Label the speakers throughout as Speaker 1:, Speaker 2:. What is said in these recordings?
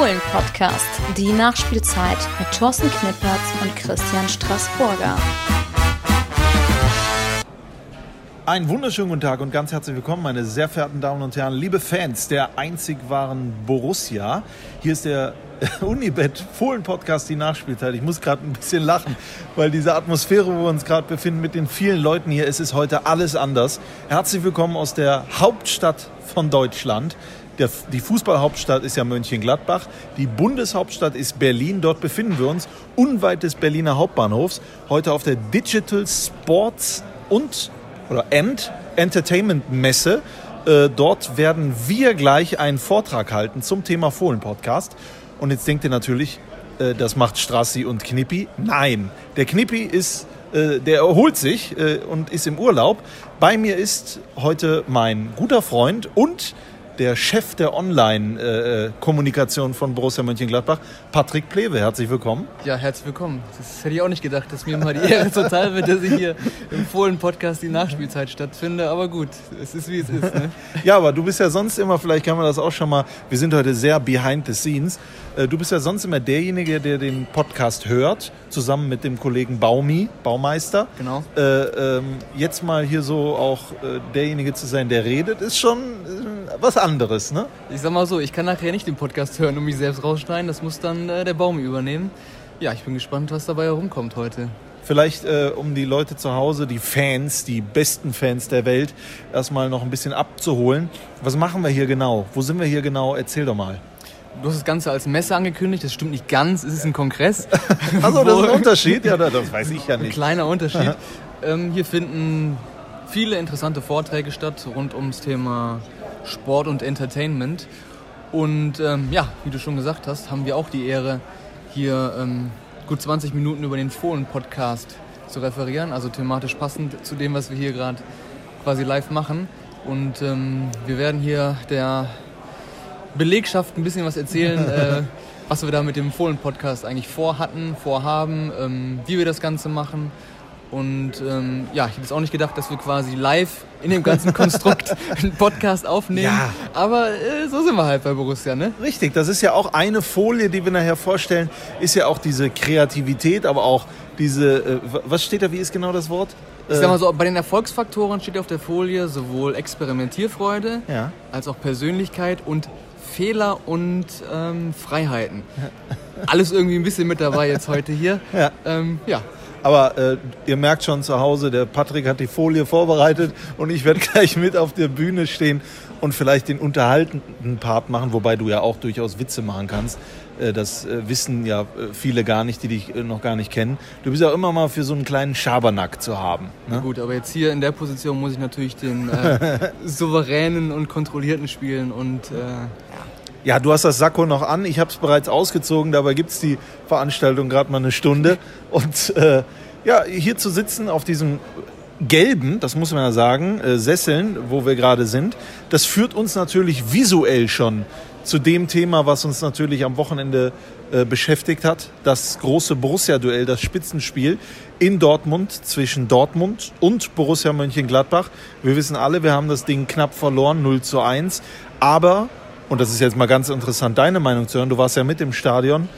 Speaker 1: Fohlen-Podcast, die Nachspielzeit mit Thorsten Knippertz und Christian Straßburger.
Speaker 2: Einen wunderschönen guten Tag und ganz herzlich willkommen, meine sehr verehrten Damen und Herren, liebe Fans der einzig wahren Borussia. Hier ist der Unibet Fohlen Podcast, die Nachspielzeit. Ich muss gerade ein bisschen lachen, weil diese Atmosphäre, wo wir uns gerade befinden, mit den vielen Leuten hier, es ist heute alles anders. Herzlich willkommen aus der Hauptstadt von Deutschland. Der, die Fußballhauptstadt ist ja Mönchengladbach. Die Bundeshauptstadt ist Berlin. Dort befinden wir uns unweit des Berliner Hauptbahnhofs. Heute auf der Digital Sports und oder End Entertainment Messe. Äh, dort werden wir gleich einen Vortrag halten zum Thema Fohlen-Podcast. Und jetzt denkt ihr natürlich, äh, das macht Strassi und Knippi. Nein, der Knippi ist, äh, der erholt sich äh, und ist im Urlaub. Bei mir ist heute mein guter Freund und der Chef der Online-Kommunikation von Borussia Mönchengladbach, Patrick Plewe. Herzlich willkommen.
Speaker 3: Ja, herzlich willkommen. Das hätte ich auch nicht gedacht, dass mir mal die Ehre zuteil wird, dass ich hier im Fohlen-Podcast die Nachspielzeit stattfinde. Aber gut, es ist wie es ist. Ne?
Speaker 2: Ja, aber du bist ja sonst immer, vielleicht kann man das auch schon mal, wir sind heute sehr behind the scenes. Äh, du bist ja sonst immer derjenige, der den Podcast hört, zusammen mit dem Kollegen Baumi, Baumeister.
Speaker 3: Genau.
Speaker 2: Äh, ähm, jetzt mal hier so auch äh, derjenige zu sein, der redet, ist schon äh, was anderes, ne?
Speaker 3: Ich sag mal so, ich kann nachher nicht den Podcast hören und mich selbst rausschneiden. Das muss dann äh, der Baumi übernehmen. Ja, ich bin gespannt, was dabei herumkommt heute.
Speaker 2: Vielleicht, äh, um die Leute zu Hause, die Fans, die besten Fans der Welt, erstmal noch ein bisschen abzuholen. Was machen wir hier genau? Wo sind wir hier genau? Erzähl doch mal.
Speaker 3: Du hast das Ganze als Messe angekündigt, das stimmt nicht ganz, es ist ein Kongress.
Speaker 2: Achso, das ist ein Unterschied? Ja, das weiß ich ja
Speaker 3: Ein
Speaker 2: nicht.
Speaker 3: kleiner Unterschied. ähm, hier finden viele interessante Vorträge statt rund ums Thema Sport und Entertainment. Und ähm, ja, wie du schon gesagt hast, haben wir auch die Ehre, hier ähm, gut 20 Minuten über den Fohlen-Podcast zu referieren, also thematisch passend zu dem, was wir hier gerade quasi live machen. Und ähm, wir werden hier der Belegschaft ein bisschen was erzählen, äh, was wir da mit dem Fohlen-Podcast eigentlich vorhatten, vorhaben, ähm, wie wir das Ganze machen. Und ähm, ja, ich hätte jetzt auch nicht gedacht, dass wir quasi live in dem ganzen Konstrukt einen Podcast aufnehmen.
Speaker 2: Ja.
Speaker 3: Aber äh, so sind wir halt bei Borussia, ne?
Speaker 2: Richtig, das ist ja auch eine Folie, die wir nachher vorstellen, ist ja auch diese Kreativität, aber auch diese, äh, was steht da, wie ist genau das Wort?
Speaker 3: Ich sag mal so, bei den Erfolgsfaktoren steht auf der Folie sowohl Experimentierfreude
Speaker 2: Ja.
Speaker 3: als auch Persönlichkeit und Fehler und ähm, Freiheiten. Alles irgendwie ein bisschen mit dabei jetzt heute hier.
Speaker 2: Ja.
Speaker 3: Ähm, ja.
Speaker 2: Aber äh, ihr merkt schon zu Hause, der Patrick hat die Folie vorbereitet und ich werde gleich mit auf der Bühne stehen und vielleicht den unterhaltenden Part machen, wobei du ja auch durchaus Witze machen kannst. Äh, Das äh, wissen ja äh, viele gar nicht, die dich noch gar nicht kennen. Du bist ja immer mal für so einen kleinen Schabernack zu haben. Ne?
Speaker 3: Gut, aber jetzt hier in der Position muss ich natürlich den souveränen und kontrollierten spielen und äh,
Speaker 2: Ja, du hast das Sakko noch an. Ich habe es bereits ausgezogen. Dabei gibt's die Veranstaltung gerade mal eine Stunde. Und äh, ja, hier zu sitzen auf diesem gelben, das muss man ja sagen, äh, Sesseln, wo wir gerade sind, das führt uns natürlich visuell schon zu dem Thema, was uns natürlich am Wochenende äh, beschäftigt hat. Das große Borussia-Duell, das Spitzenspiel in Dortmund zwischen Dortmund und Borussia Mönchengladbach. Wir wissen alle, wir haben das Ding knapp verloren, 0 zu 1. Aber und das ist jetzt mal ganz interessant, deine Meinung zu hören. Du warst ja mit im Stadion.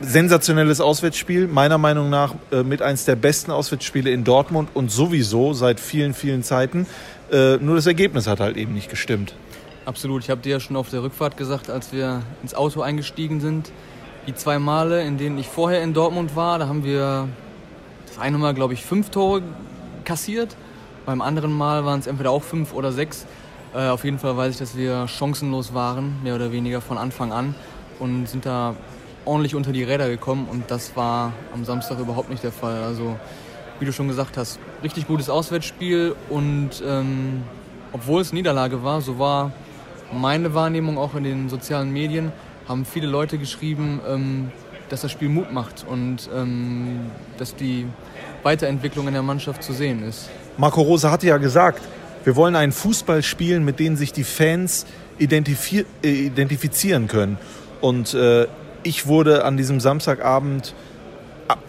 Speaker 2: Sensationelles Auswärtsspiel, meiner Meinung nach äh, mit eins der besten Auswärtsspiele in Dortmund und sowieso seit vielen, vielen Zeiten. Äh, nur das Ergebnis hat halt eben nicht gestimmt.
Speaker 3: absolut. Ich habe dir ja schon auf der Rückfahrt gesagt, als wir ins Auto eingestiegen sind, die zwei Male, in denen ich vorher in Dortmund war, da haben wir das eine Mal, glaube ich, fünf Tore kassiert. Beim anderen Mal waren es entweder auch fünf oder sechs. Äh, auf jeden Fall weiß ich, dass wir chancenlos waren, mehr oder weniger von Anfang an und sind da ordentlich unter die Räder gekommen und das war am Samstag überhaupt nicht der Fall. Also wie du schon gesagt hast, richtig gutes Auswärtsspiel und ähm, obwohl es Niederlage war, so war meine Wahrnehmung auch in den sozialen Medien, haben viele Leute geschrieben, ähm, dass das Spiel Mut macht und ähm, dass die Weiterentwicklung in der Mannschaft zu sehen ist.
Speaker 2: Marco Rose hatte ja gesagt, wir wollen einen Fußball spielen, mit dem sich die Fans äh, identifizieren können. Und äh, ich wurde an diesem Samstagabend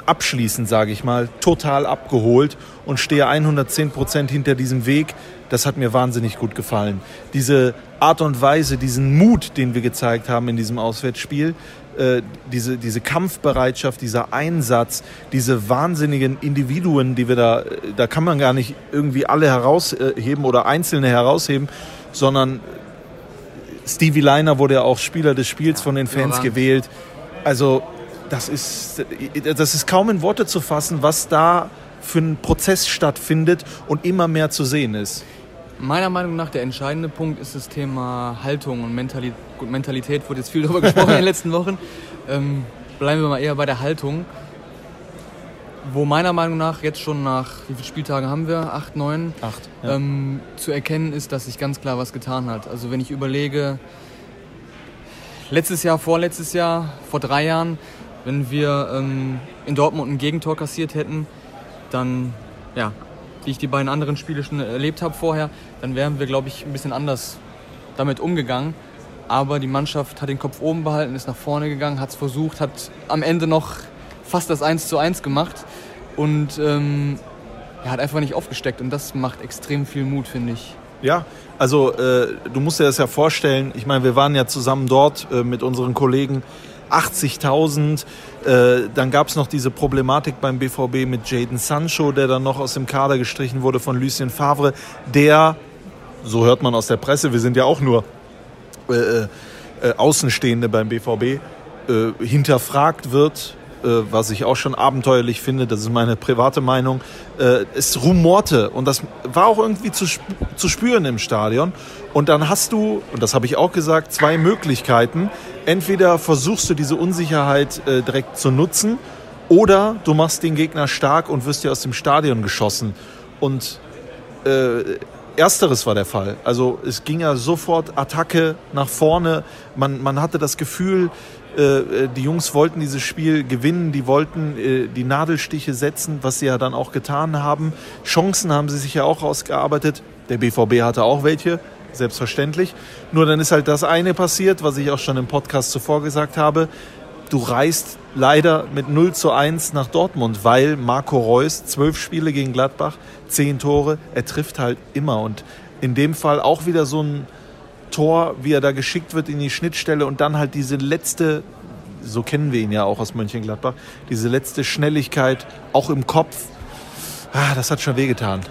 Speaker 2: abschließend, sage ich mal, total abgeholt und stehe 110 Prozent hinter diesem Weg. Das hat mir wahnsinnig gut gefallen. Diese Art und Weise, diesen Mut, den wir gezeigt haben in diesem Auswärtsspiel, äh, diese, diese Kampfbereitschaft, dieser Einsatz, diese wahnsinnigen Individuen, die wir da, da kann man gar nicht irgendwie alle herausheben oder einzelne herausheben, sondern Stevie Leiner wurde ja auch Spieler des Spiels von den Fans gewählt. Also das ist, das ist kaum in Worte zu fassen, was da für ein Prozess stattfindet und immer mehr zu sehen ist.
Speaker 3: Meiner Meinung nach der entscheidende Punkt ist das Thema Haltung und Mentalität. Gut, Mentalität wurde jetzt viel darüber gesprochen in den letzten Wochen. Ähm, bleiben wir mal eher bei der Haltung. Wo meiner Meinung nach jetzt schon nach, wie viele Spieltage haben wir? Acht, neun?
Speaker 2: Acht.
Speaker 3: Ja. Ähm, zu erkennen ist, dass sich ganz klar was getan hat. Also wenn ich überlege, letztes Jahr, vorletztes Jahr, vor drei Jahren, wenn wir ähm, in Dortmund ein Gegentor kassiert hätten, dann, ja, wie ich die beiden anderen Spiele schon erlebt habe vorher, dann wären wir, glaube ich, ein bisschen anders damit umgegangen. Aber die Mannschaft hat den Kopf oben behalten, ist nach vorne gegangen, hat es versucht, hat am Ende noch fast das 1 zu 1 gemacht und ähm, er hat einfach nicht aufgesteckt. Und das macht extrem viel Mut, finde ich.
Speaker 2: Ja, also äh, du musst dir das ja vorstellen. Ich meine, wir waren ja zusammen dort äh, mit unseren Kollegen 80.000. Äh, dann gab es noch diese Problematik beim BVB mit Jaden Sancho, der dann noch aus dem Kader gestrichen wurde von Lucien Favre, der, so hört man aus der Presse, wir sind ja auch nur äh, äh, Außenstehende beim BVB, äh, hinterfragt wird äh, was ich auch schon abenteuerlich finde, das ist meine private Meinung, äh, es rumorte und das war auch irgendwie zu, zu spüren im Stadion. Und dann hast du, und das habe ich auch gesagt, zwei Möglichkeiten. Entweder versuchst du diese Unsicherheit äh, direkt zu nutzen oder du machst den Gegner stark und wirst dir aus dem Stadion geschossen. Und äh, Ersteres war der Fall. Also es ging ja sofort Attacke nach vorne. Man, man hatte das Gefühl, äh, die Jungs wollten dieses Spiel gewinnen, die wollten äh, die Nadelstiche setzen, was sie ja dann auch getan haben. Chancen haben sie sich ja auch rausgearbeitet. Der BVB hatte auch welche, selbstverständlich. Nur dann ist halt das eine passiert, was ich auch schon im Podcast zuvor gesagt habe. Du reist leider mit 0 zu 1 nach Dortmund, weil Marco Reus zwölf Spiele gegen Gladbach, zehn Tore, er trifft halt immer. Und in dem Fall auch wieder so ein Tor, wie er da geschickt wird in die Schnittstelle und dann halt diese letzte, so kennen wir ihn ja auch aus Mönchengladbach, diese letzte Schnelligkeit, auch im Kopf, ah, das hat schon wehgetan.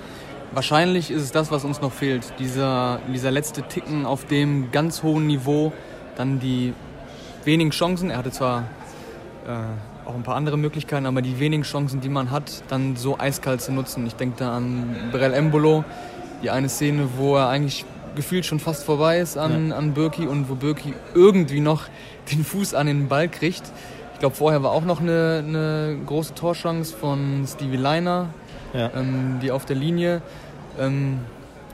Speaker 3: Wahrscheinlich ist es das, was uns noch fehlt. Dieser, dieser letzte Ticken auf dem ganz hohen Niveau, dann die wenigen Chancen. Er hatte zwar äh, auch ein paar andere Möglichkeiten, aber die wenigen Chancen, die man hat, dann so eiskalt zu nutzen. Ich denke da an Brel Embolo, die eine Szene, wo er eigentlich gefühlt schon fast vorbei ist an, ja. an Birki und wo Birki irgendwie noch den Fuß an den Ball kriegt. Ich glaube, vorher war auch noch eine, eine große Torchance von Stevie Leiner, ja. ähm, die auf der Linie. Ähm,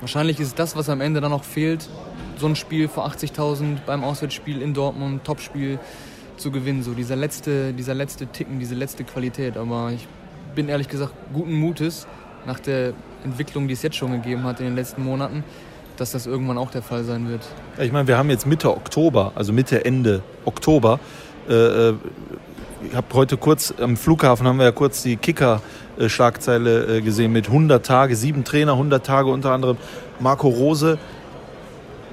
Speaker 3: wahrscheinlich ist das, was am Ende dann noch fehlt, so ein Spiel vor 80.000 beim Auswärtsspiel in Dortmund, Topspiel zu gewinnen. So dieser letzte, dieser letzte Ticken, diese letzte Qualität. Aber ich bin ehrlich gesagt guten Mutes nach der Entwicklung, die es jetzt schon gegeben hat in den letzten Monaten, dass das irgendwann auch der Fall sein wird.
Speaker 2: Ich meine, wir haben jetzt Mitte Oktober, also Mitte, Ende Oktober. Äh, äh ich habe heute kurz am Flughafen haben wir ja kurz die Kicker-Schlagzeile äh, gesehen mit 100 Tage, sieben Trainer, 100 Tage, unter anderem Marco Rose.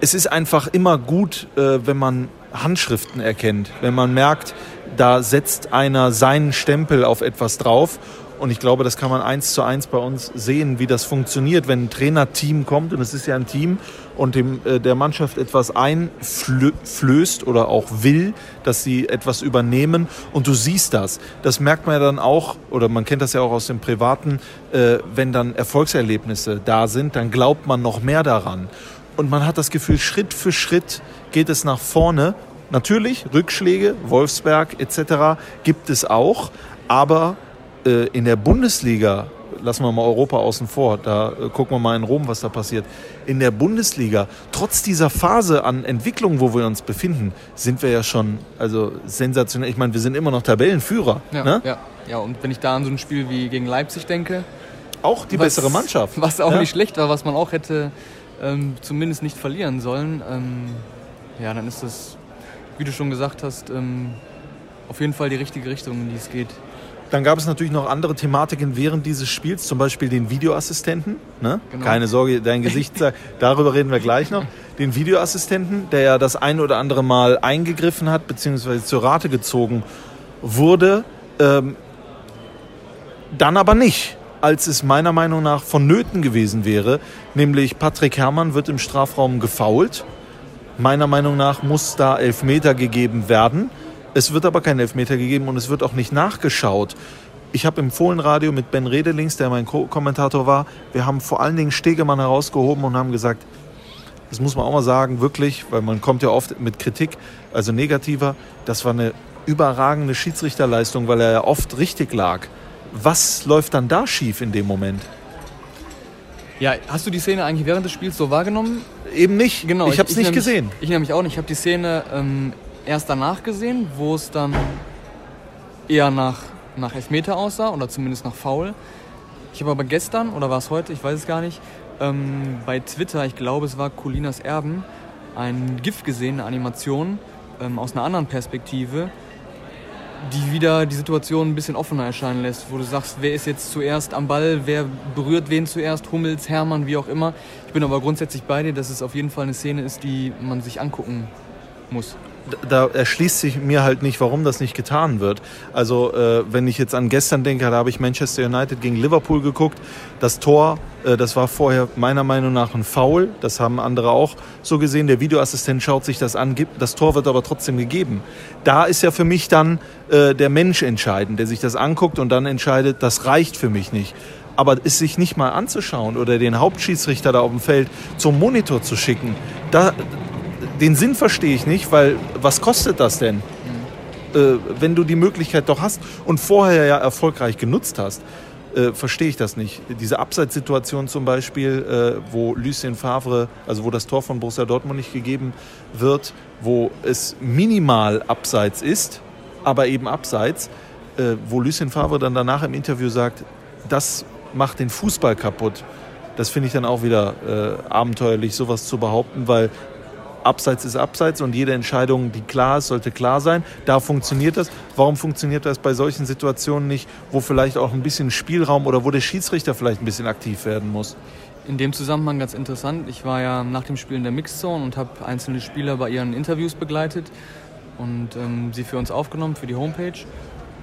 Speaker 2: Es ist einfach immer gut, äh, wenn man Handschriften erkennt, wenn man merkt, da setzt einer seinen Stempel auf etwas drauf und ich glaube, das kann man eins zu eins bei uns sehen, wie das funktioniert, wenn ein Trainerteam kommt und es ist ja ein Team und dem, äh, der Mannschaft etwas einflößt oder auch will, dass sie etwas übernehmen und du siehst das. Das merkt man ja dann auch, oder man kennt das ja auch aus dem Privaten, äh, wenn dann Erfolgserlebnisse da sind, dann glaubt man noch mehr daran. Und man hat das Gefühl, Schritt für Schritt geht es nach vorne. Natürlich, Rückschläge, Wolfsberg etc. gibt es auch, aber äh, in der Bundesliga, lassen wir mal Europa außen vor, da äh, gucken wir mal in Rom, was da passiert. In der Bundesliga, trotz dieser Phase an Entwicklung, wo wir uns befinden, sind wir ja schon also sensationell. Ich meine, wir sind immer noch Tabellenführer.
Speaker 3: Ja,
Speaker 2: ne?
Speaker 3: ja. ja, und wenn ich da an so ein Spiel wie gegen Leipzig denke.
Speaker 2: Auch die was, bessere Mannschaft.
Speaker 3: Was auch ja. nicht schlecht war, was man auch hätte ähm, zumindest nicht verlieren sollen. Ähm, ja, dann ist das, wie du schon gesagt hast, ähm, auf jeden Fall die richtige Richtung, in die es geht.
Speaker 2: Dann gab es natürlich noch andere Thematiken während dieses Spiels, zum Beispiel den Videoassistenten. Ne?
Speaker 3: Genau.
Speaker 2: Keine Sorge, dein Gesicht sagt, darüber reden wir gleich noch. Den Videoassistenten, der ja das ein oder andere Mal eingegriffen hat, beziehungsweise zur Rate gezogen wurde. Ähm, dann aber nicht, als es meiner Meinung nach vonnöten gewesen wäre. Nämlich Patrick Herrmann wird im Strafraum gefoult. Meiner Meinung nach muss da Elfmeter gegeben werden. Es wird aber kein Elfmeter gegeben und es wird auch nicht nachgeschaut. Ich habe im Fohlenradio mit Ben Redelings, der mein Co-Kommentator war, wir haben vor allen Dingen Stegemann herausgehoben und haben gesagt, das muss man auch mal sagen, wirklich, weil man kommt ja oft mit Kritik, also negativer, das war eine überragende Schiedsrichterleistung, weil er ja oft richtig lag. Was läuft dann da schief in dem Moment?
Speaker 3: Ja, hast du die Szene eigentlich während des Spiels so wahrgenommen?
Speaker 2: Eben nicht.
Speaker 3: Genau,
Speaker 2: ich habe es nicht
Speaker 3: nämlich,
Speaker 2: gesehen.
Speaker 3: Ich nämlich auch nicht. Ich habe die Szene ähm, erst danach gesehen, wo es dann eher nach, nach Elfmeter aussah oder zumindest nach Foul. Ich habe aber gestern, oder war es heute, ich weiß es gar nicht, ähm, bei Twitter, ich glaube es war Colinas Erben, ein GIF gesehen, eine Animation ähm, aus einer anderen Perspektive, die wieder die Situation ein bisschen offener erscheinen lässt, wo du sagst, wer ist jetzt zuerst am Ball, wer berührt wen zuerst, Hummels, Hermann, wie auch immer. Ich bin aber grundsätzlich bei dir, dass es auf jeden Fall eine Szene ist, die man sich angucken muss.
Speaker 2: Da erschließt sich mir halt nicht, warum das nicht getan wird. Also äh, wenn ich jetzt an gestern denke, da habe ich Manchester United gegen Liverpool geguckt. Das Tor, äh, das war vorher meiner Meinung nach ein Foul. Das haben andere auch so gesehen. Der Videoassistent schaut sich das an, gibt, das Tor wird aber trotzdem gegeben. Da ist ja für mich dann äh, der Mensch entscheidend, der sich das anguckt und dann entscheidet, das reicht für mich nicht. Aber es sich nicht mal anzuschauen oder den Hauptschiedsrichter da auf dem Feld zum Monitor zu schicken, da, den Sinn verstehe ich nicht, weil was kostet das denn? Äh, wenn du die Möglichkeit doch hast und vorher ja erfolgreich genutzt hast, äh, verstehe ich das nicht. Diese Abseitssituation zum Beispiel, äh, wo Lucien Favre, also wo das Tor von Borussia Dortmund nicht gegeben wird, wo es minimal abseits ist, aber eben abseits, äh, wo Lucien Favre dann danach im Interview sagt, das macht den Fußball kaputt. Das finde ich dann auch wieder äh, abenteuerlich, sowas zu behaupten, weil Abseits ist Abseits und jede Entscheidung, die klar ist, sollte klar sein. Da funktioniert das. Warum funktioniert das bei solchen Situationen nicht, wo vielleicht auch ein bisschen Spielraum oder wo der Schiedsrichter vielleicht ein bisschen aktiv werden muss?
Speaker 3: In dem Zusammenhang ganz interessant. Ich war ja nach dem Spiel in der Mixzone und habe einzelne Spieler bei ihren Interviews begleitet und ähm, sie für uns aufgenommen, für die Homepage.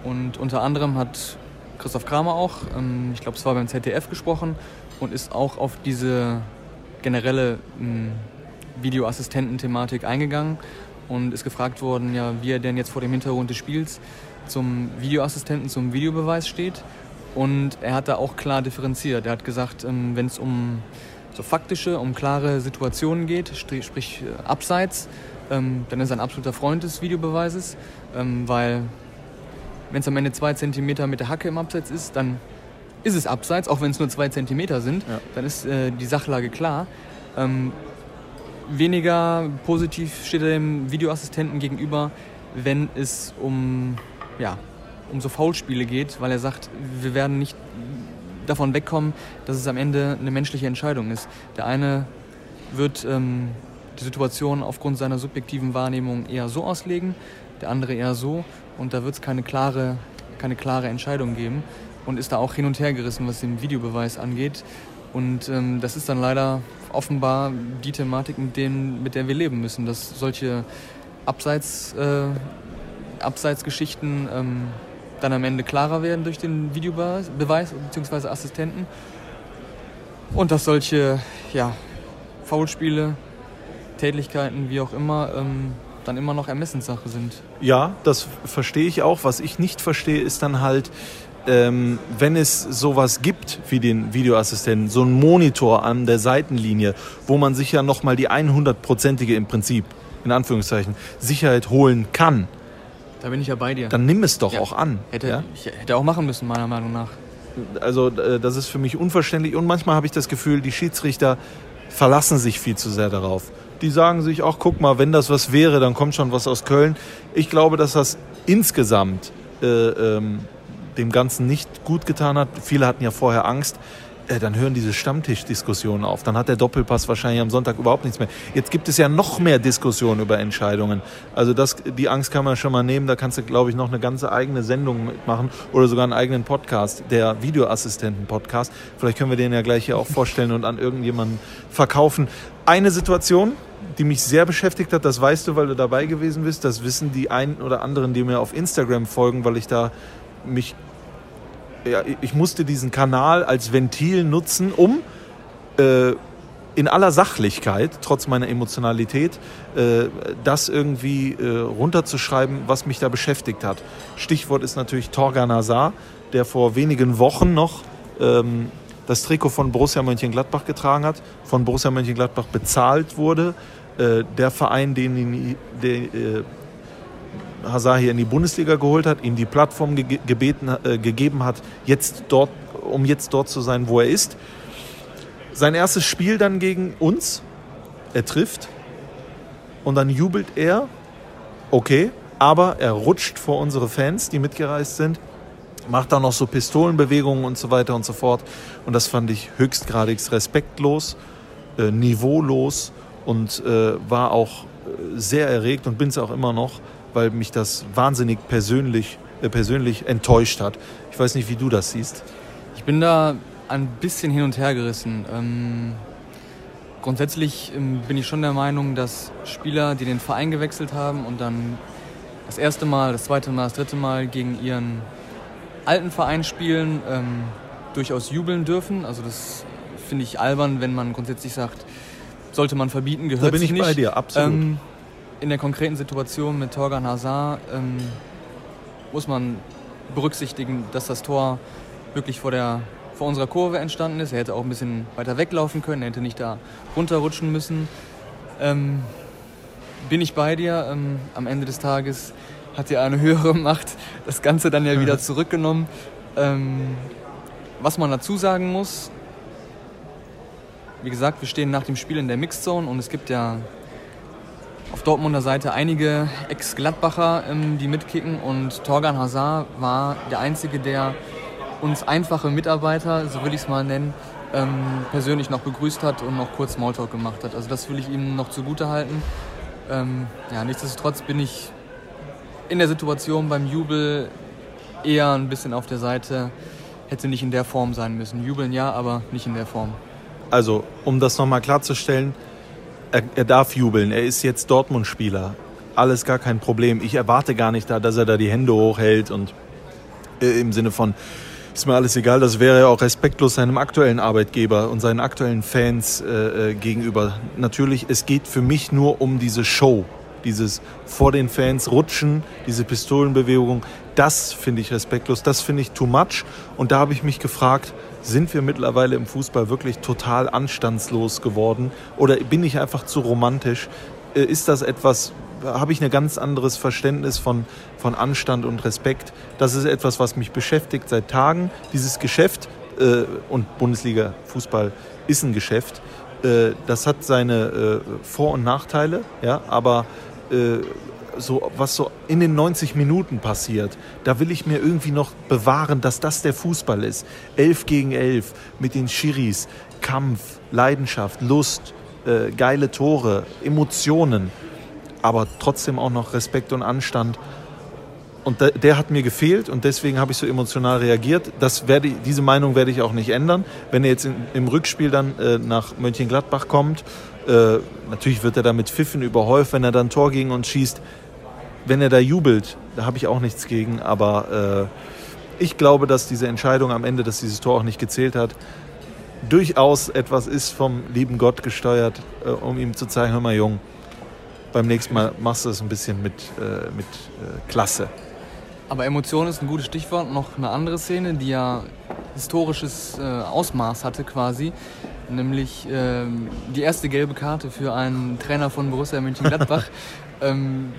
Speaker 3: Und unter anderem hat Christoph Kramer auch, ähm, ich glaube, es war beim ZDF gesprochen und ist auch auf diese generelle ähm, Videoassistenten-Thematik eingegangen und ist gefragt worden, ja, wie er denn jetzt vor dem Hintergrund des Spiels zum Videoassistenten, zum Videobeweis steht. Und er hat da auch klar differenziert. Er hat gesagt, ähm, wenn es um so faktische, um klare Situationen geht, sprich äh, abseits, ähm, dann ist er ein absoluter Freund des Videobeweises, ähm, weil wenn es am Ende zwei Zentimeter mit der Hacke im Abseits ist, dann ist es abseits, auch wenn es nur zwei Zentimeter sind,
Speaker 2: Ja.
Speaker 3: dann ist äh, die Sachlage klar. Weniger positiv steht er dem Videoassistenten gegenüber, wenn es um, ja, um so Foulspiele geht, weil er sagt, wir werden nicht davon wegkommen, dass es am Ende eine menschliche Entscheidung ist. Der eine wird ähm, die Situation aufgrund seiner subjektiven Wahrnehmung eher so auslegen, der andere eher so und da wird es keine klare, keine klare Entscheidung geben und ist da auch hin und her gerissen, was den Videobeweis angeht. Und ähm, das ist dann leider offenbar die Thematik, mit, denen, mit der wir leben müssen, dass solche Abseits, äh, Abseitsgeschichten ähm, dann am Ende klarer werden durch den Videobeweis Beweis, bzw. Assistenten. Und dass solche ja, Foulspiele, Tätlichkeiten, wie auch immer, ähm, dann immer noch Ermessenssache sind.
Speaker 2: Ja, das verstehe ich auch. Was ich nicht verstehe, ist dann halt, ähm, wenn es sowas gibt wie den Videoassistenten, so einen Monitor an der Seitenlinie, wo man sich ja nochmal die 100-prozentige im Prinzip, in Anführungszeichen, Sicherheit holen kann,
Speaker 3: Da bin ich ja bei dir.
Speaker 2: dann nimm es doch
Speaker 3: Ja.
Speaker 2: auch an.
Speaker 3: hätte,
Speaker 2: ja?
Speaker 3: ich hätte auch machen müssen, meiner Meinung nach.
Speaker 2: Also äh, das ist für mich unverständlich und manchmal habe ich das Gefühl, die Schiedsrichter verlassen sich viel zu sehr darauf. Die sagen sich, ach guck mal, wenn das was wäre, dann kommt schon was aus Köln. Ich glaube, dass das insgesamt äh, ähm, dem Ganzen nicht gut getan hat. Viele hatten ja vorher Angst. äh, dann hören diese Stammtischdiskussionen auf. Dann hat der Doppelpass wahrscheinlich am Sonntag überhaupt nichts mehr. Jetzt gibt es ja noch mehr Diskussionen über Entscheidungen. Also das, die Angst kann man schon mal nehmen. Da kannst du, glaube ich, noch eine ganze eigene Sendung mitmachen oder sogar einen eigenen Podcast, der Videoassistenten-Podcast. Vielleicht können wir den ja gleich hier auch vorstellen und an irgendjemanden verkaufen. Eine Situation, die mich sehr beschäftigt hat, das weißt du, weil du dabei gewesen bist. Das wissen die einen oder anderen, die mir auf Instagram folgen, weil ich da mich ja, ich musste diesen Kanal als Ventil nutzen, um äh, in aller Sachlichkeit, trotz meiner Emotionalität, äh, das irgendwie äh, runterzuschreiben, was mich da beschäftigt hat. Stichwort ist natürlich Torgan Hazard, der vor wenigen Wochen noch ähm, das Trikot von Borussia Mönchengladbach getragen hat, von Borussia Mönchengladbach bezahlt wurde. Äh, der Verein, den ihn, der, äh, Hazard hier in die Bundesliga geholt hat, ihm die Plattform ge gebeten, äh, gegeben hat, jetzt dort, um jetzt dort zu sein, wo er ist. Sein erstes Spiel dann gegen uns, er trifft und dann jubelt er, okay, aber er rutscht vor unsere Fans, die mitgereist sind, macht dann noch so Pistolenbewegungen und so weiter und so fort. Und das fand ich höchstgradig respektlos, äh, niveaulos und äh, war auch äh, sehr erregt und bin es auch immer noch, weil mich das wahnsinnig persönlich, äh, persönlich enttäuscht hat. Ich weiß nicht, wie du das siehst.
Speaker 3: Ich bin da ein bisschen hin und her gerissen. Ähm, grundsätzlich ähm, bin ich schon der Meinung, dass Spieler, die den Verein gewechselt haben und dann das erste Mal, das zweite Mal, das dritte Mal gegen ihren alten Verein spielen, ähm, durchaus jubeln dürfen. Also das finde ich albern, wenn man grundsätzlich sagt, sollte man verbieten, gehört
Speaker 2: Da bin ich
Speaker 3: nicht.
Speaker 2: bei dir, absolut.
Speaker 3: Ähm, in der konkreten Situation mit Torgan Hazard ähm, muss man berücksichtigen, dass das Tor wirklich vor, der, vor unserer Kurve entstanden ist. Er hätte auch ein bisschen weiter weglaufen können, er hätte nicht da runterrutschen müssen. Ähm, bin ich bei dir. Ähm, am Ende des Tages hat ja eine höhere Macht das Ganze dann ja wieder zurückgenommen. Ähm, was man dazu sagen muss, wie gesagt, wir stehen nach dem Spiel in der Mixed Zone und es gibt ja auf Dortmunder Seite einige Ex-Gladbacher, ähm, die mitkicken und Torgan Hazard war der Einzige, der uns einfache Mitarbeiter, so will ich es mal nennen, ähm, persönlich noch begrüßt hat und noch kurz Smalltalk gemacht hat. Also das will ich ihm noch zugute halten. Ähm, ja, nichtsdestotrotz bin ich in der Situation beim Jubel eher ein bisschen auf der Seite, hätte nicht in der Form sein müssen. Jubeln ja, aber nicht in der Form.
Speaker 2: Also, um das nochmal klarzustellen, er, er darf jubeln. Er ist jetzt Dortmund-Spieler. Alles gar kein Problem. Ich erwarte gar nicht da, dass er da die Hände hochhält und äh, im Sinne von, ist mir alles egal, das wäre ja auch respektlos seinem aktuellen Arbeitgeber und seinen aktuellen Fans äh, äh, gegenüber. Natürlich, es geht für mich nur um diese Show, dieses vor den Fans rutschen, diese Pistolenbewegung. Das finde ich respektlos, das finde ich too much. Und da habe ich mich gefragt, sind wir mittlerweile im Fußball wirklich total anstandslos geworden oder bin ich einfach zu romantisch? Äh, ist das etwas, habe ich ein ganz anderes Verständnis von, von Anstand und Respekt? Das ist etwas, was mich beschäftigt seit Tagen. Dieses Geschäft äh, und Bundesliga Fußball ist ein Geschäft. Äh, das hat seine äh, Vor- und Nachteile, ja, aber äh, so, was so in den 90 Minuten passiert, da will ich mir irgendwie noch bewahren, dass das der Fußball ist. Elf gegen elf mit den Schiris, Kampf, Leidenschaft, Lust, äh, geile Tore, Emotionen, aber trotzdem auch noch Respekt und Anstand. Und der, der hat mir gefehlt und deswegen habe ich so emotional reagiert. Das werde, diese Meinung werde ich auch nicht ändern. Wenn er jetzt in, im Rückspiel dann äh, nach Mönchengladbach kommt, äh, natürlich wird er da mit Pfiffen überhäuft, wenn er dann Tor gegen uns schießt. Wenn er da jubelt, da habe ich auch nichts gegen. Aber äh, ich glaube, dass diese Entscheidung am Ende, dass dieses Tor auch nicht gezählt hat, durchaus etwas ist vom lieben Gott gesteuert, äh, um ihm zu zeigen, hör mal Jung, beim nächsten Mal machst du es ein bisschen mit, äh, mit äh, Klasse.
Speaker 3: Aber Emotion ist ein gutes Stichwort. Noch eine andere Szene, die ja historisches äh, Ausmaß hatte quasi. Nämlich ähm, die erste gelbe Karte für einen Trainer von Borussia Mönchengladbach. ähm,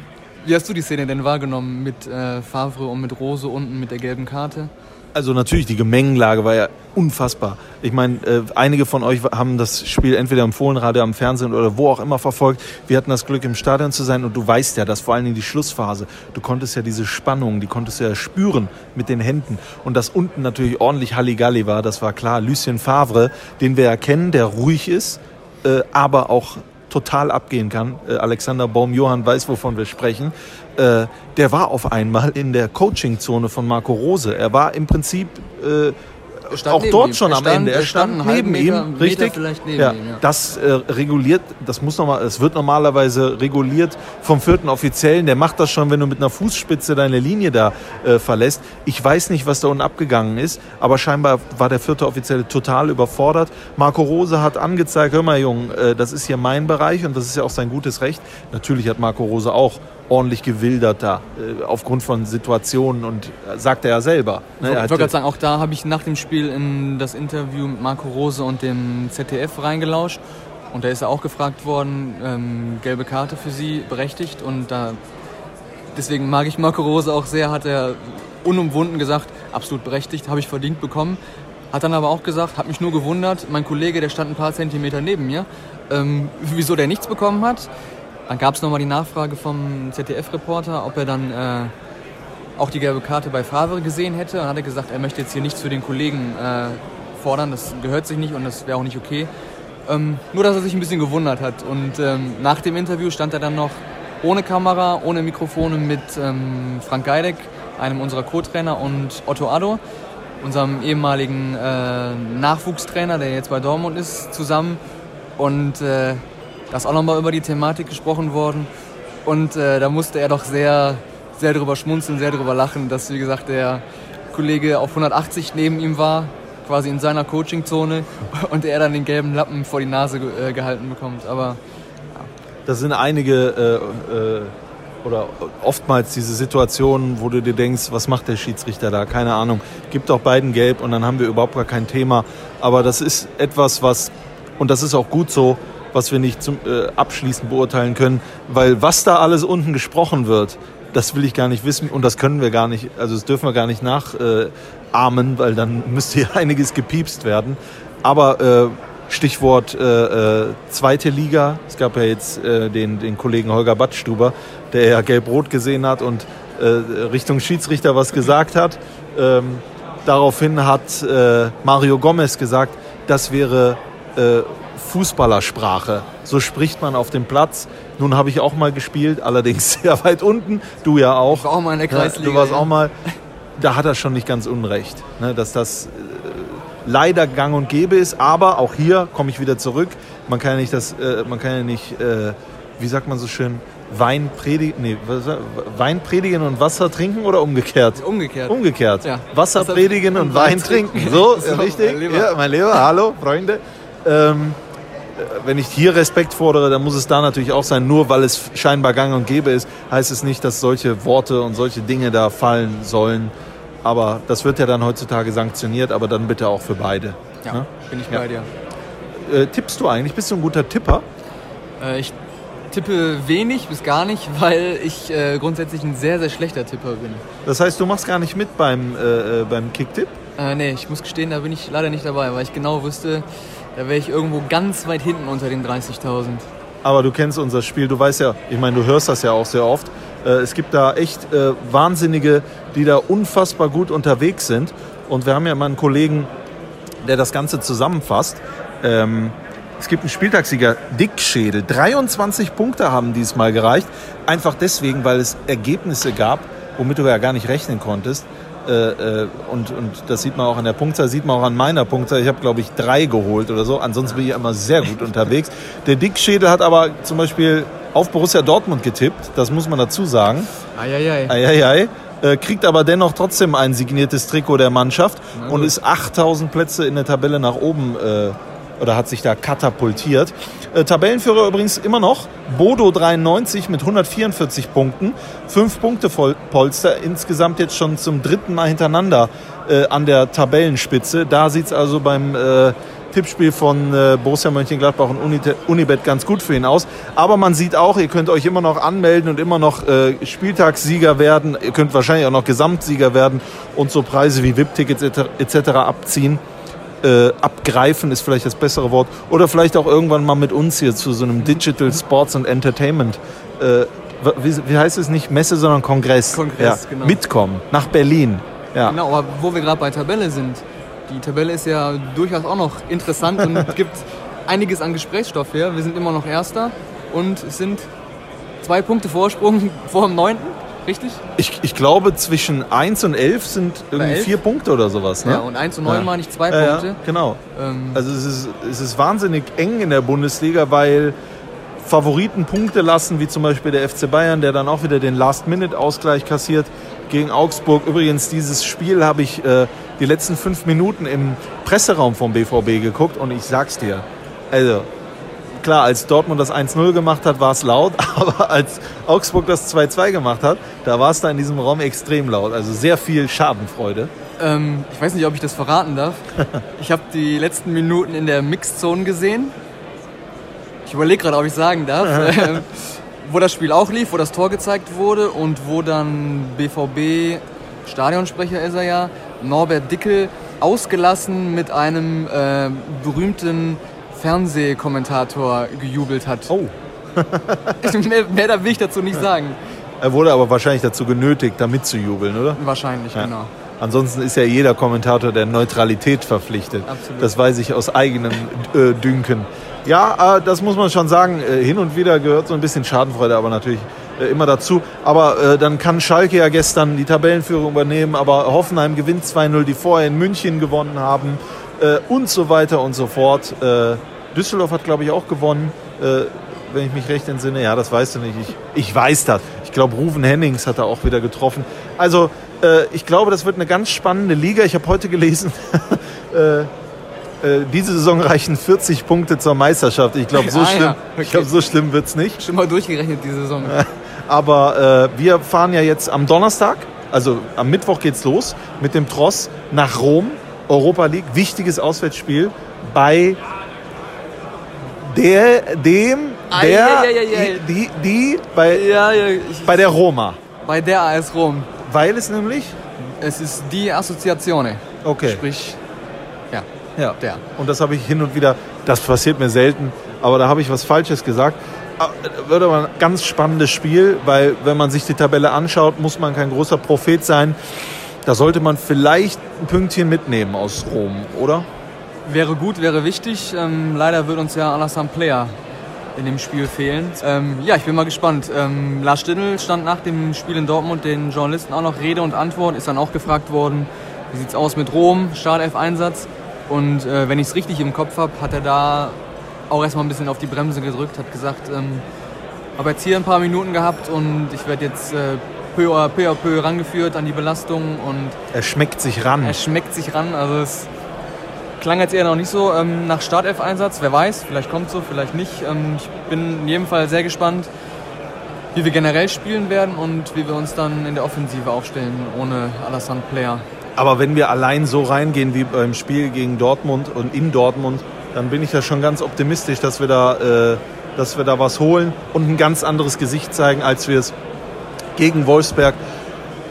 Speaker 3: wie hast du die Szene denn wahrgenommen mit äh, Favre und mit Rose unten mit der gelben Karte?
Speaker 2: Also natürlich, die Gemengenlage war ja unfassbar. Ich meine, äh, einige von euch haben das Spiel entweder im Fohlenradio, am Fernsehen oder wo auch immer verfolgt. Wir hatten das Glück, im Stadion zu sein und du weißt ja, dass vor allen Dingen die Schlussphase, du konntest ja diese Spannung, die konntest ja spüren mit den Händen. Und dass unten natürlich ordentlich Halligalli war, das war klar. Lucien Favre, den wir ja kennen, der ruhig ist, äh, aber auch total abgehen kann. Äh, Alexander Baum-Johann weiß, wovon wir sprechen. Äh, der war auf einmal in der Coaching-Zone von Marco Rose. Er war im Prinzip äh, auch dort schon
Speaker 3: er
Speaker 2: am
Speaker 3: stand,
Speaker 2: Ende. Er stand, neben
Speaker 3: Meter,
Speaker 2: ihm, richtig?
Speaker 3: neben
Speaker 2: ja,
Speaker 3: ihm, ja.
Speaker 2: Das äh, reguliert, das muss noch mal, es wird normalerweise reguliert vom vierten Offiziellen. Der macht das schon, wenn du mit einer Fußspitze deine Linie da äh, verlässt. Ich weiß nicht, was da unten abgegangen ist, aber scheinbar war der vierte Offizielle total überfordert. Marco Rose hat angezeigt, hör mal, Jung, äh, das ist hier mein Bereich und das ist ja auch sein gutes Recht. Natürlich hat Marco Rose auch ordentlich gewildert da, äh, aufgrund von Situationen und äh, sagt er ja selber. Ne?
Speaker 3: Ich wollte gerade sagen, auch da habe ich nach dem Spiel in das Interview mit Marco Rose und dem ZDF reingelauscht. Und da ist er auch gefragt worden, ähm, gelbe Karte für Sie berechtigt. Und da, deswegen mag ich Marco Rose auch sehr, hat er unumwunden gesagt, absolut berechtigt, habe ich verdient bekommen. Hat dann aber auch gesagt, hat mich nur gewundert, mein Kollege, der stand ein paar Zentimeter neben mir, ähm, wieso der nichts bekommen hat. Dann gab es nochmal die Nachfrage vom ZDF-Reporter, ob er dann äh, auch die gelbe Karte bei Favre gesehen hätte. Und hat er gesagt, er möchte jetzt hier nichts für den Kollegen äh, fordern, das gehört sich nicht und das wäre auch nicht okay. Ähm, nur, dass er sich ein bisschen gewundert hat. Und ähm, nach dem Interview stand er dann noch ohne Kamera, ohne Mikrofone mit ähm, Frank Geidek, einem unserer Co-Trainer, und Otto Addo, unserem ehemaligen äh, Nachwuchstrainer, der jetzt bei Dortmund ist, zusammen. Und äh, da ist auch nochmal über die Thematik gesprochen worden. Und äh, da musste er doch sehr, sehr drüber schmunzeln, sehr drüber lachen, dass, wie gesagt, der Kollege auf 180 neben ihm war, quasi in seiner Coachingzone, und er dann den gelben Lappen vor die Nase äh, gehalten bekommt. Aber
Speaker 2: Das sind einige äh, äh, oder oftmals diese Situationen, wo du dir denkst, was macht der Schiedsrichter da? Keine Ahnung. Gibt auch beiden gelb und dann haben wir überhaupt gar kein Thema. Aber das ist etwas, was, und das ist auch gut so, was wir nicht zum, äh, abschließend beurteilen können, weil was da alles unten gesprochen wird, das will ich gar nicht wissen und das können wir gar nicht, also das dürfen wir gar nicht nachahmen, äh, weil dann müsste hier einiges gepiepst werden. Aber äh, Stichwort äh, äh, zweite Liga. Es gab ja jetzt äh, den, den Kollegen Holger Badstuber, der ja gelb-rot gesehen hat und äh, Richtung Schiedsrichter was gesagt hat. Ähm, daraufhin hat äh, Mario Gomez gesagt, das wäre äh, Fußballersprache. So spricht man auf dem Platz. Nun habe ich auch mal gespielt, allerdings sehr weit unten. Du ja auch.
Speaker 3: ich war auch mal in der Kreisliga.
Speaker 2: Du warst
Speaker 3: ja.
Speaker 2: auch mal. Da hat er schon nicht ganz unrecht, ne, dass das äh, leider gang und gäbe ist. Aber auch hier komme ich wieder zurück. Man kann ja nicht das, äh, man kann ja nicht, äh, wie sagt man so schön, Wein predigen, nee, Wein predigen und Wasser trinken oder umgekehrt?
Speaker 3: Umgekehrt.
Speaker 2: Umgekehrt.
Speaker 3: Ja.
Speaker 2: Wasser
Speaker 3: Wasser
Speaker 2: predigen und Wein trinken. So,
Speaker 3: So,
Speaker 2: richtig?
Speaker 3: mein Lieber.
Speaker 2: Ja, mein Lieber, hallo, Freunde. Ähm, wenn ich hier Respekt fordere, dann muss es da natürlich auch sein. Nur weil es scheinbar gang und gäbe ist, heißt es nicht, dass solche Worte und solche Dinge da fallen sollen. Aber das wird ja dann heutzutage sanktioniert, aber dann bitte auch für beide.
Speaker 3: Ja,
Speaker 2: Ne?
Speaker 3: bin ich
Speaker 2: Ja.
Speaker 3: bei dir.
Speaker 2: Äh, tippst du eigentlich? Bist du ein guter Tipper?
Speaker 3: Äh, ich tippe wenig bis gar nicht, weil ich äh, grundsätzlich ein sehr, sehr schlechter Tipper bin.
Speaker 2: Das heißt, du machst gar nicht mit beim, äh, äh, beim Kicktipp?
Speaker 3: Äh, nee, ich muss gestehen, da bin ich leider nicht dabei, weil ich genau wüsste, da wäre ich irgendwo ganz weit hinten unter den 30.000.
Speaker 2: Aber du kennst unser Spiel, du weißt ja, ich meine, du hörst das ja auch sehr oft. Äh, es gibt da echt äh, Wahnsinnige, die da unfassbar gut unterwegs sind. Und wir haben ja mal einen Kollegen, der das Ganze zusammenfasst. Ähm, es gibt einen Spieltagssieger, Dickschädel. 23 Punkte haben diesmal gereicht. Einfach deswegen, weil es Ergebnisse gab, womit du ja gar nicht rechnen konntest. Äh, äh, und, und das sieht man auch an der Punktzahl, sieht man auch an meiner Punktzahl. Ich habe, glaube ich, drei geholt oder so. Ansonsten bin ich immer sehr gut unterwegs. Der Dickschädel hat aber zum Beispiel auf Borussia Dortmund getippt. Das muss man dazu sagen.
Speaker 3: Eieiei.
Speaker 2: Eieiei. Äh, kriegt aber dennoch trotzdem ein signiertes Trikot der Mannschaft und ist 8000 Plätze in der Tabelle nach oben oder hat sich da katapultiert. Äh, Tabellenführer übrigens immer noch Bodo 93 mit 144 Punkten. Fünf Punkte Polster, insgesamt jetzt schon zum dritten Mal hintereinander äh, an der Tabellenspitze. Da sieht es also beim äh, Tippspiel von äh, Borussia Mönchengladbach und Unite, Unibet ganz gut für ihn aus. Aber man sieht auch, ihr könnt euch immer noch anmelden und immer noch äh, Spieltagssieger werden. Ihr könnt wahrscheinlich auch noch Gesamtsieger werden und so Preise wie VIP-Tickets etc. abziehen. Äh, abgreifen ist vielleicht das bessere Wort. Oder vielleicht auch irgendwann mal mit uns hier zu so einem Digital Sports and Entertainment. Äh, wie, wie, heißt es nicht Messe, sondern Kongress?
Speaker 3: Kongress,
Speaker 2: ja.
Speaker 3: genau.
Speaker 2: Mitkommen nach Berlin. Ja.
Speaker 3: Genau, aber wo wir gerade bei Tabelle sind, die Tabelle ist ja durchaus auch noch interessant und gibt einiges an Gesprächsstoff her. Wir sind immer noch Erster und sind zwei Punkte Vorsprung vor dem Neunten, richtig?
Speaker 2: Ich, ich glaube, zwischen 1 und 11 sind irgendwie 11? vier Punkte oder sowas. Ne?
Speaker 3: Ja, und 1 und 9 ja. meine ich zwei
Speaker 2: ja,
Speaker 3: Punkte.
Speaker 2: Ja, genau. Ähm also es ist, es ist wahnsinnig eng in der Bundesliga, weil Favoriten Punkte lassen, wie zum Beispiel der FC Bayern, der dann auch wieder den Last-Minute-Ausgleich kassiert gegen Augsburg. Übrigens, dieses Spiel habe ich äh, die letzten fünf Minuten im Presseraum vom BVB geguckt und ich sag's dir, also klar, als Dortmund das 1-0 gemacht hat, war es laut, aber als Augsburg das 2-2 gemacht hat, da war es da in diesem Raum extrem laut. Also sehr viel Schadenfreude.
Speaker 3: Ähm, ich weiß nicht, ob ich das verraten darf. ich habe die letzten Minuten in der Mixzone gesehen ich überlege gerade, ob ich sagen darf, äh, wo das Spiel auch lief, wo das Tor gezeigt wurde und wo dann BVB, Stadionsprecher ist er ja, Norbert Dickel ausgelassen mit einem äh, berühmten Fernsehkommentator gejubelt hat.
Speaker 2: Oh.
Speaker 3: mehr, mehr da will ich dazu nicht sagen.
Speaker 2: Er wurde aber wahrscheinlich dazu genötigt, da mitzujubeln, oder?
Speaker 3: Wahrscheinlich, ja. genau.
Speaker 2: Ansonsten ist ja jeder Kommentator der Neutralität verpflichtet.
Speaker 3: Absolut.
Speaker 2: Das weiß ich aus eigenem äh, Dünken. Ja, äh, das muss man schon sagen. Äh, hin und wieder gehört so ein bisschen Schadenfreude, aber natürlich äh, immer dazu. Aber dann kann Schalke ja gestern die Tabellenführung übernehmen, aber Hoffenheim gewinnt 2-0, die vorher in München gewonnen haben und so weiter und so fort. Düsseldorf hat, glaube ich, auch gewonnen, wenn ich mich recht entsinne. Ja, das weißt du nicht. Ich, ich weiß das. Ich glaube, Ruven Hennings hat er auch wieder getroffen. Also, ich glaube, das wird eine ganz spannende Liga. Ich habe heute gelesen, äh, diese Saison reichen 40 Punkte zur Meisterschaft. Ich glaube, so, ah, schlimm, ja. okay. glaub, so schlimm wird es nicht.
Speaker 3: Schon mal durchgerechnet diese Saison.
Speaker 2: Aber äh, wir fahren ja jetzt am Donnerstag, also am Mittwoch geht's los mit dem Tross nach Rom, Europa League, wichtiges Auswärtsspiel bei der, dem, der,
Speaker 3: ja, ja, ja,
Speaker 2: die, die, bei, bei der Roma.
Speaker 3: Bei der AS Rom.
Speaker 2: Weil es nämlich?
Speaker 3: Es ist die Assoziazione.
Speaker 2: Okay.
Speaker 3: Sprich, ja.
Speaker 2: Ja, der. Und das habe ich hin und wieder, das passiert mir selten, aber da habe ich was Falsches gesagt. Ah, wird aber ein ganz spannendes Spiel, weil wenn man sich die Tabelle anschaut, muss man kein großer Prophet sein. Da sollte man vielleicht ein Pünktchen mitnehmen aus Rom, oder?
Speaker 3: Wäre gut, wäre wichtig. Ähm, leider wird uns ja Alassane Player in dem Spiel fehlen. Ähm, ja, ich bin mal gespannt. Ähm, Lars Stindl stand nach dem Spiel in Dortmund den Journalisten auch noch Rede und Antwort, ist dann auch gefragt worden, wie sieht es aus mit Rom, Startelf-Einsatz. Und äh, wenn ich es richtig im Kopf habe, hat er da auch erstmal ein bisschen auf die Bremse gedrückt, hat gesagt, ähm, habe jetzt hier ein paar Minuten gehabt und ich werde jetzt äh, peu à peu, peu rangeführt an die Belastung und
Speaker 2: er schmeckt sich ran.
Speaker 3: Er schmeckt sich ran, also es klang jetzt eher noch nicht so ähm, nach Startelf-Einsatz. Wer weiß, vielleicht kommt so, vielleicht nicht. Ähm, ich bin in jedem Fall sehr gespannt, wie wir generell spielen werden und wie wir uns dann in der Offensive aufstellen ohne Alassane Player.
Speaker 2: Aber wenn wir allein so reingehen wie beim Spiel gegen Dortmund und in Dortmund, dann bin ich ja schon ganz optimistisch, dass wir da, äh, dass wir da was holen und ein ganz anderes Gesicht zeigen, als wir es gegen Wolfsberg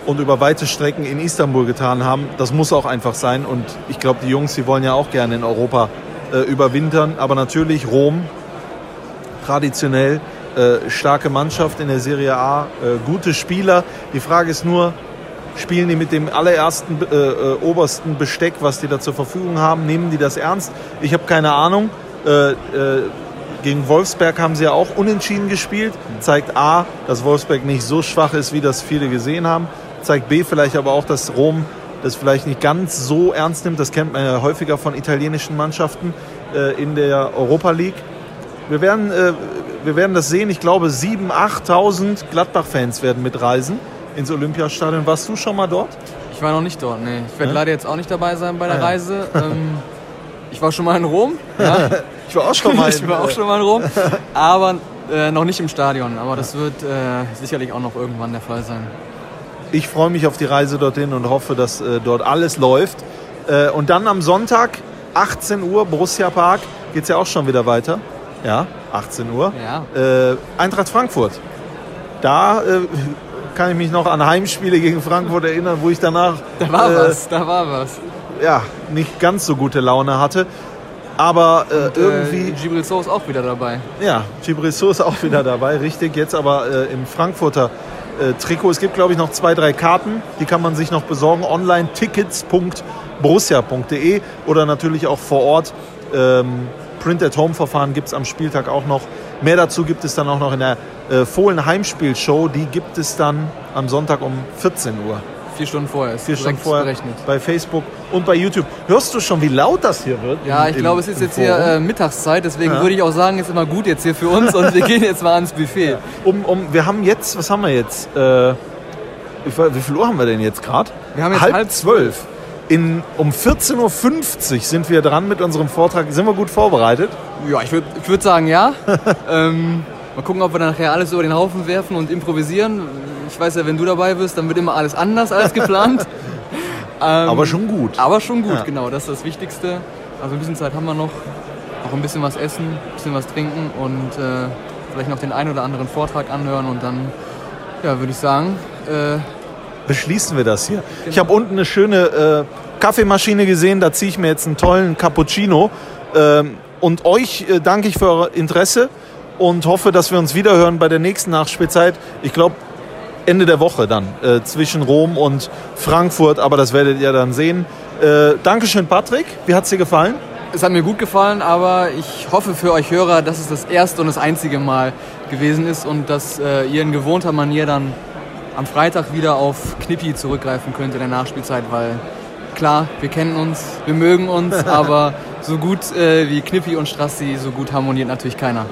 Speaker 2: und über weite Strecken in Istanbul getan haben. Das muss auch einfach sein. Und ich glaube, die Jungs, die wollen ja auch gerne in Europa äh, überwintern. Aber natürlich Rom, traditionell äh, starke Mannschaft in der Serie A, äh, gute Spieler. Die Frage ist nur, spielen die mit dem allerersten äh, äh, obersten Besteck, was die da zur Verfügung haben, nehmen die das ernst? Ich habe keine Ahnung. Äh, gegen Wolfsberg haben sie ja auch unentschieden gespielt. Zeigt A, dass Wolfsberg nicht so schwach ist, wie das viele gesehen haben. Zeigt B vielleicht aber auch, dass Rom das vielleicht nicht ganz so ernst nimmt. Das kennt man ja häufiger von italienischen Mannschaften äh, in der Europa League. Wir werden, äh, wir werden das sehen. Ich glaube, 7.000, 8.000 Gladbach-Fans werden mitreisen ins Olympiastadion. Warst du schon mal dort?
Speaker 3: Ich war noch nicht dort, nee. Ich werde ja? leider jetzt auch nicht dabei sein bei der ah, ja. Reise. Ähm, ich war schon mal in Rom. Ja.
Speaker 2: ich war auch schon mal.
Speaker 3: ich war auch schon mal in Rom, aber äh, noch nicht im Stadion. Aber das wird äh, sicherlich auch noch irgendwann der Fall sein.
Speaker 2: Ich freue mich auf die Reise dorthin und hoffe, dass äh, dort alles läuft. Äh, und dann am Sonntag 18 Uhr, Borussia Park, geht es ja auch schon wieder weiter. Ja, 18 Uhr.
Speaker 3: Ja.
Speaker 2: Äh, Eintracht Frankfurt. Da äh, kann ich mich noch an Heimspiele gegen Frankfurt erinnern, wo ich danach
Speaker 3: Da war
Speaker 2: äh,
Speaker 3: was, da war was.
Speaker 2: ja, nicht ganz so gute Laune hatte. Aber äh,
Speaker 3: Und,
Speaker 2: irgendwie,
Speaker 3: Äh, Gibril So ist auch wieder dabei.
Speaker 2: ja, Gibrissot ist auch wieder dabei, richtig. Jetzt aber äh, im Frankfurter äh, Trikot. Es gibt, glaube ich, noch zwei, drei Karten. Die kann man sich noch besorgen. Online tickets.borussia.de oder natürlich auch vor Ort. Ähm, Print-at-Home-Verfahren gibt es am Spieltag auch noch. Mehr dazu gibt es dann auch noch in der äh, Fohlen Heimspielshow. Die gibt es dann am Sonntag um 14 Uhr.
Speaker 3: Vier Stunden vorher. Ist
Speaker 2: Vier Stunden vorher
Speaker 3: berechnet.
Speaker 2: bei Facebook und bei YouTube. Hörst du schon, wie laut das hier wird?
Speaker 3: Ja,
Speaker 2: im-
Speaker 3: ich glaube, es ist jetzt hier
Speaker 2: Forum?
Speaker 3: äh, Mittagszeit, deswegen
Speaker 2: Ja.
Speaker 3: würde ich auch sagen, ist immer gut jetzt hier für uns und wir gehen jetzt mal ans Buffet.
Speaker 2: Um, um, wir haben jetzt, was haben wir jetzt? Äh, wie, viel- wie viel Uhr haben wir denn jetzt gerade?
Speaker 3: Wir haben jetzt
Speaker 2: halb
Speaker 3: halb
Speaker 2: zwölf. In, um 14.50 Uhr sind wir dran mit unserem Vortrag. Sind wir gut vorbereitet?
Speaker 3: Ja, ich würde ich würd sagen, ja. ähm, mal gucken, ob wir dann nachher alles über den Haufen werfen und improvisieren. Ich weiß ja, wenn du dabei bist, dann wird immer alles anders als geplant. ähm,
Speaker 2: Aber schon gut.
Speaker 3: Aber schon gut,
Speaker 2: Ja.
Speaker 3: genau. Das ist das Wichtigste. Also ein bisschen Zeit haben wir noch. Noch ein bisschen was essen, ein bisschen was trinken und äh, vielleicht noch den einen oder anderen Vortrag anhören und dann, ja, würde ich sagen, äh,
Speaker 2: Beschließen wir das hier. Ich habe unten eine schöne äh, Kaffeemaschine gesehen. Da ziehe ich mir jetzt einen tollen Cappuccino. Ähm, und euch äh, danke ich für euer Interesse und hoffe, dass wir uns wiederhören bei der nächsten Nachspielzeit. Ich glaube, Ende der Woche dann äh, zwischen Rom und Frankfurt, aber das werdet ihr dann sehen. Äh, Dankeschön, Patrick. Wie hat es dir gefallen?
Speaker 3: Es hat mir gut gefallen, aber ich hoffe für euch Hörer, dass es das erste und das einzige Mal gewesen ist und dass äh, ihr in gewohnter Manier dann am Freitag wieder auf Knippi zurückgreifen könnt in der Nachspielzeit, weil klar, wir kennen uns, wir mögen uns, aber so gut äh, wie Knippi und Strassi, so gut harmoniert natürlich keiner.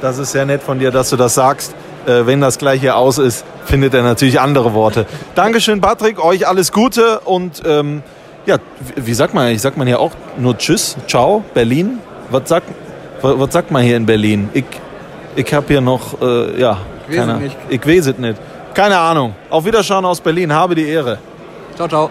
Speaker 2: Das ist sehr nett von dir, dass du das sagst. Äh, wenn das gleich hier aus ist, findet er natürlich andere Worte. Dankeschön, Patrick. Euch alles Gute und ähm, ja, wie sagt man? Ich sagt man hier auch nur Tschüss, Ciao, Berlin. Was sagt, was, sagt man hier in Berlin? Ich, ich habe hier noch, äh, ja,
Speaker 3: Ich weiß es
Speaker 2: keine,
Speaker 3: nicht.
Speaker 2: ich weiß es nicht. Keine Ahnung. Auf Wiederschauen aus Berlin. Habe die Ehre.
Speaker 3: Ciao, ciao.